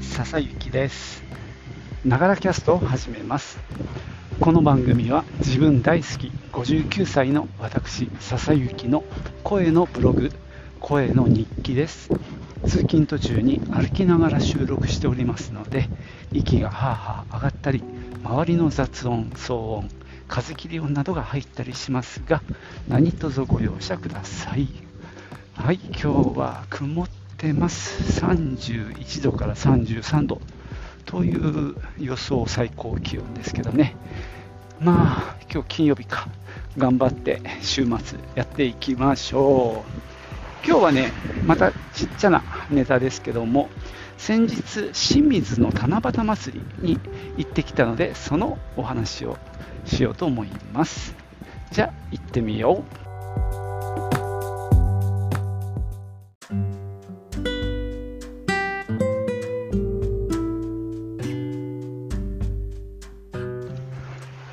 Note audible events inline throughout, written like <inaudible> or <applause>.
笹幸です。ながらキャストを始めます。この番組は自分大好き59歳の私笹幸の声のブログ声の日記です。通勤途中に歩きながら収録しておりますので息がハーハー上がったり周りの雑音騒音風切り音などが入ったりしますが何卒ご容赦ください。はい今日は曇ってます。31度から33度という予想最高気温ですけどね。まあ今日金曜日か。頑張って週末やっていきましょう。今日はねまたちっちゃなネタですけども先日清水の七夕祭りに行ってきたのでそのお話をしようと思います。じゃあ行ってみよう。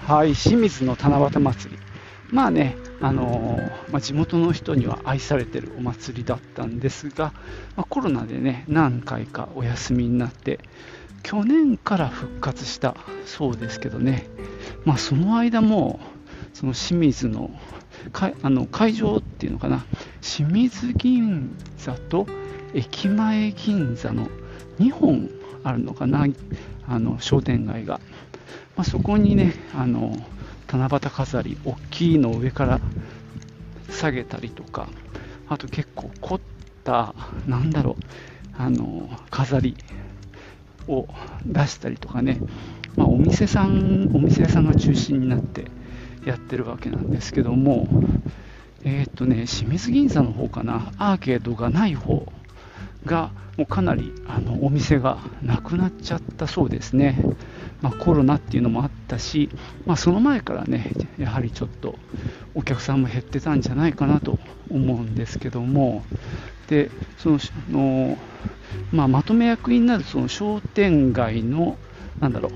はい、清水の七夕祭り。まあね、あのー、まあ、地元の人には愛されてるお祭りだったんですが、まあ、コロナでね、何回かお休みになって、去年から復活したそうですけどね、まあ、その間も、その清水のかあの会場っていうのかな、清水銀座と駅前銀座の2本あるのかな、あの商店街が。まあ、そこにねあの七夕飾り大きいのを上から下げたりとかあと結構凝ったなんだろうあの飾りを出したりとかね、まあ、お店さんお店屋さんが中心になってやってるわけなんですけどもえー、っとね清水銀座の方かなアーケードがない方がもうかなりあのお店がなくなっちゃったそうですね。まあ、コロナっていうのもあったし、まあ、その前からね、やはりちょっとお客さんも減ってたんじゃないかなと思うんですけども、でそのの、まあ、まとめ役になるその商店街の、なんだろう、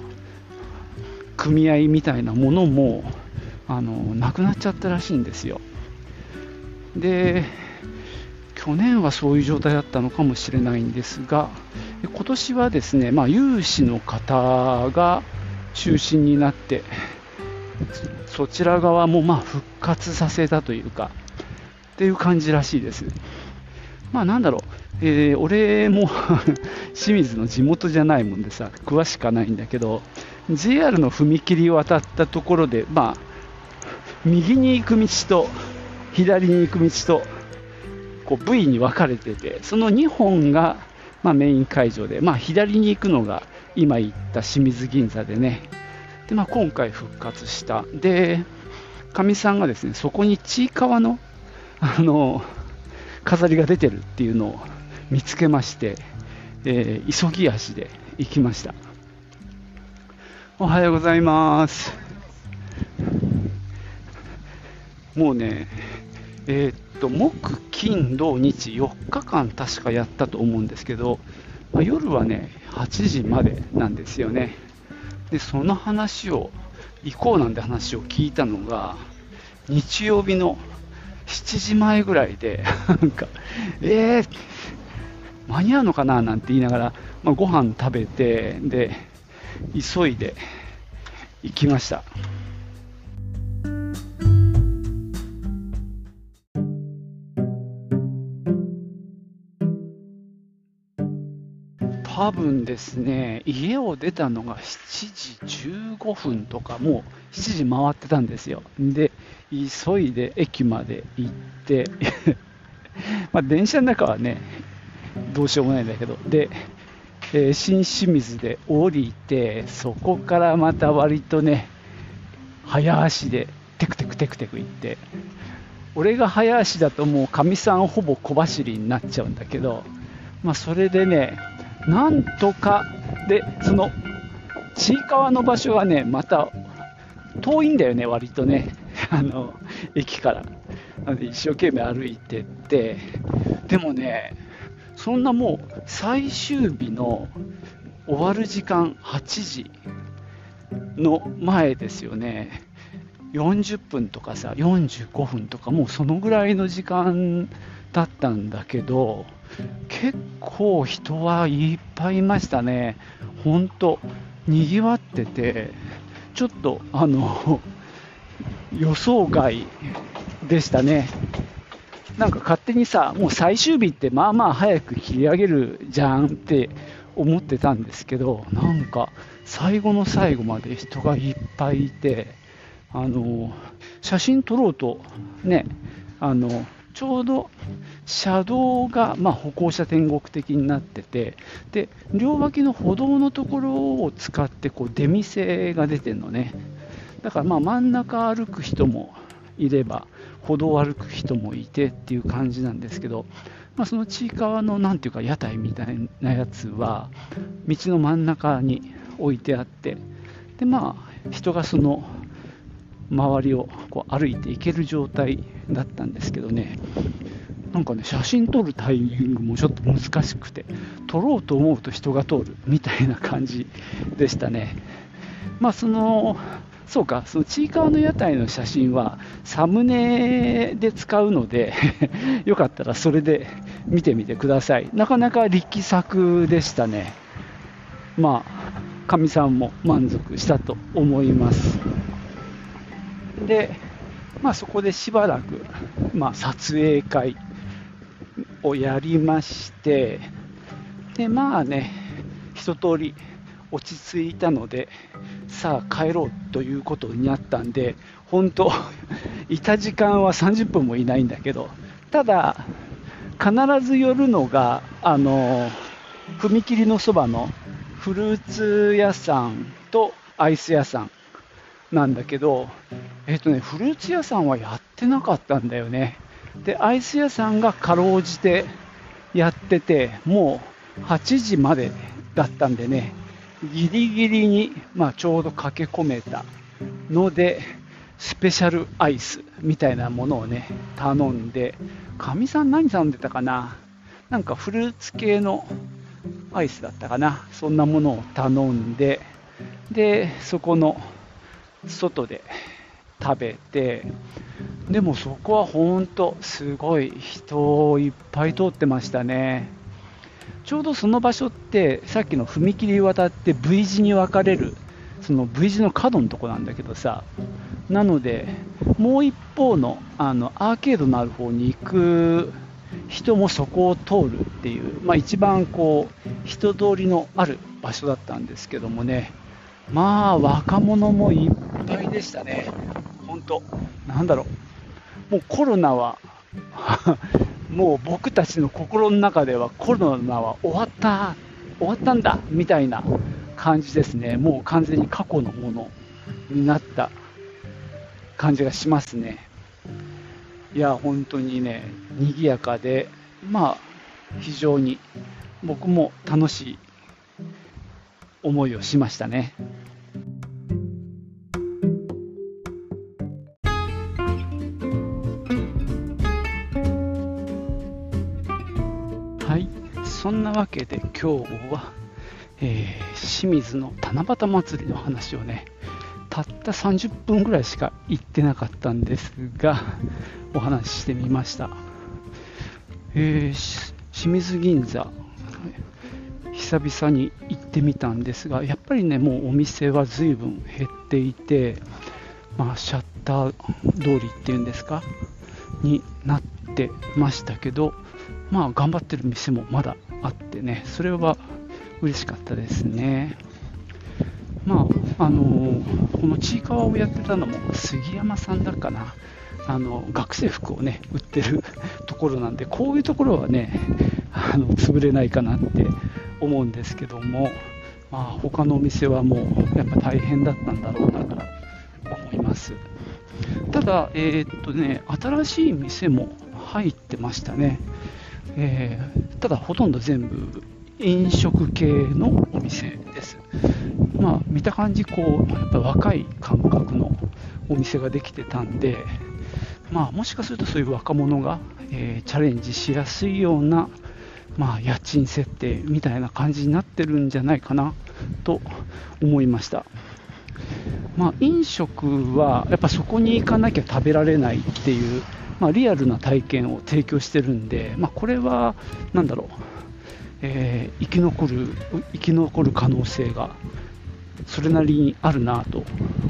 組合みたいなものもあのなくなっちゃったらしいんですよ。で去年はそういう状態だったのかもしれないんですが、今年はですね、まあ、有志の方が中心になって、そちら側もまあ復活させたというか、っていう感じらしいです。まあなんだろう、えー、俺も <laughs> 清水の地元じゃないもんでさ、詳しくないんだけど、JR の踏切を渡ったところで、まあ、右に行く道と左に行く道とこう V に分かれてて、その2本が、まあ、メイン会場で、まあ、左に行くのが今言った清水銀座でね、でまあ、今回復活した。で、かみさんがですね、そこにちいかわの、あの、飾りが出てるっていうのを見つけまして、えー、急ぎ足で行きました。おはようございます。もうね、えー、っと、木、金、土、日、4日間確かやったと思うんですけど、まあ、夜はね、8時までなんですよね。で、その話を、行こうなんて話を聞いたのが、日曜日の7時前ぐらいで、<laughs> なんか、えー、間に合うのかな？なんて言いながら、まあ、ご飯食べて、で、急いで行きました。多分ですね、家を出たのが7時15分とか、もう7時回ってたんですよ。で、急いで駅まで行って <laughs> ま電車の中はね、どうしようもないんだけど、で、えー、新清水で降りて、そこからまた割とね、早足でテクテクテクテク行って、俺が早足だともうかみさんほぼ小走りになっちゃうんだけど、まあ、それでね、なんとか、で、その、ちいかわの場所はね、また遠いんだよね、割とね、<laughs> あの、駅から。なの一生懸命歩いてって、でもね、そんなもう最終日の終わる時間8時の前ですよね。40分とかさ、45分とか、もうそのぐらいの時間だったんだけど、結構人はいっぱいいましたね。本当にぎわってて、ちょっとあの予想外でしたね。なんか勝手にさ、もう最終日ってまあまあ早く切り上げるじゃんって思ってたんですけど、なんか最後の最後まで人がいっぱいいて、あの写真撮ろうとね、あのちょうど車道が、まあ、歩行者天国的になっててで両脇の歩道のところを使ってこう出店が出てるのね。だからまあ真ん中歩く人もいれば歩道を歩く人もいてっていう感じなんですけど、まあ、そのちいかわのなんていうか屋台みたいなやつは道の真ん中に置いてあってでまあ人がその周りをこう歩いていける状態だったんですけどねなんかね写真撮るタイミングもちょっと難しくて撮ろうと思うと人が通るみたいな感じでしたねまあそのそうか、そのちいかわの屋台の写真はサムネで使うので <laughs> よかったらそれで見てみてください。なかなか力作でしたね。まあ、かみさんも満足したと思います。で、まあ、そこでしばらく、まあ、撮影会をやりまして、で、まあね、一通り落ち着いたので、さあ帰ろうということになったんで、本当、<laughs> いた時間は30分もいないんだけど、ただ、必ず寄るのが、あの、踏切のそばのフルーツ屋さんとアイス屋さんなんだけど、えっ、とね、フルーツ屋さんはやってなかったんだよね。で、アイス屋さんがかろうじてやってて、もう8時までだったんでね、ギリギリに、まあ、ちょうど駆け込めたので、スペシャルアイスみたいなものをね、頼んで、かみさん何頼んでたかな？なんかフルーツ系のアイスだったかな？そんなものを頼んで、で、そこの外で食べて、でもそこは本当すごい人いっぱい通ってましたね。ちょうどその場所ってさっきの踏切渡って V 字に分かれるその V 字の角のとこなんだけどさなのでもう一方のあのアーケードのある方に行く人もそこを通るっていう、まあ、一番こう人通りのある場所だったんですけどもねまあ若者もいっぱいでしたね本当なんだろうもうコロナは <laughs> もう僕たちの心の中ではコロナは終わった、終わったんだみたいな感じですね。もう完全に過去のものになった感じがしますね。いや、本当にね、賑やかで、まあ、非常に僕も楽しい思いをしましたね。わけで今日は、えー、清水の七夕祭りの話をね、たった30分ぐらいしか行ってなかったんですが、お話ししてみました。えー、清水銀座、久々に行ってみたんですが、やっぱりね、もうお店は随分減っていて、まあ、シャッター通りっていうんですか、になってましたけど、まあ、頑張ってる店もまだあってね、それは嬉しかったですね。まあ、あのー、このちいかわをやってたのも杉山さんだかな。あの学生服をね売ってるところなんでこういうところはねあの潰れないかなって思うんですけども、まあ、他のお店はもうやっぱ大変だったんだろうなと思いますただ、えー、っとね、新しい店も入ってましたねえー、ただほとんど全部飲食系のお店です。まあ見た感じこうやっぱ若い感覚のお店ができてたんで、まあもしかするとそういう若者が、えー、チャレンジしやすいようなまあ家賃設定みたいな感じになってるんじゃないかなと思いました。まあ、飲食はやっぱそこに行かなきゃ食べられないっていうまあ、リアルな体験を提供してるんで、まあ、これは何だろう、えー、生き残る生き残る可能性がそれなりにあるなと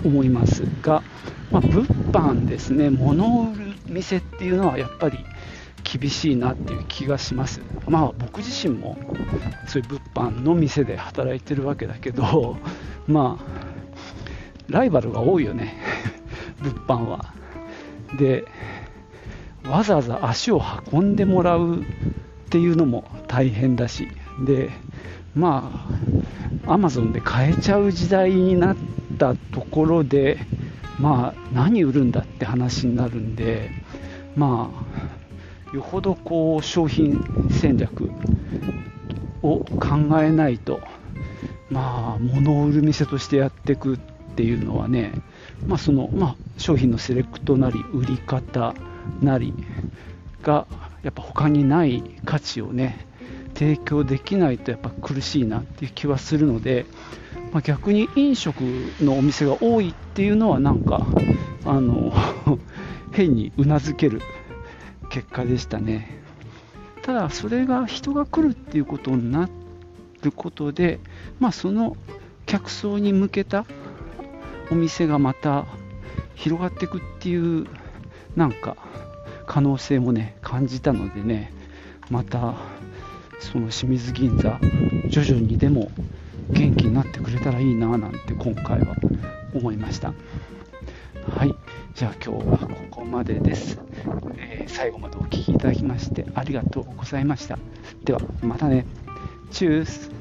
思いますが、まあ、物販ですね、物を売る店っていうのはやっぱり厳しいなっていう気がします。まあ僕自身もそういう物販の店で働いてるわけだけど、<laughs> まあライバルが多いよね、<laughs> 物販は。で、わざわざ足を運んでもらうっていうのも大変だし、で、まあ、アマゾンで買えちゃう時代になったところで、まあ、何売るんだって話になるんで、まあ、よほどこう商品戦略を考えないと、まあ、物を売る店としてやっていくっていうのはね、まあそのまあ、商品のセレクトなり売り方なりがやっぱ他にない価値をね提供できないとやっぱ苦しいなっていう気はするので、まあ、逆に飲食のお店が多いっていうのはなんかあの <laughs> 変にうなずける結果でしたね。ただそれが人が来るっていうことになることで、まあ、その客層に向けたお店がまた広がっていくっていうなんか可能性もね感じたのでねまたその清水銀座徐々にでも元気になってくれたらいいななんて今回は思いました。はい。じゃあ今日はここまでです、えー、最後までお聴きいただきましてありがとうございました。ではまたね。チュース。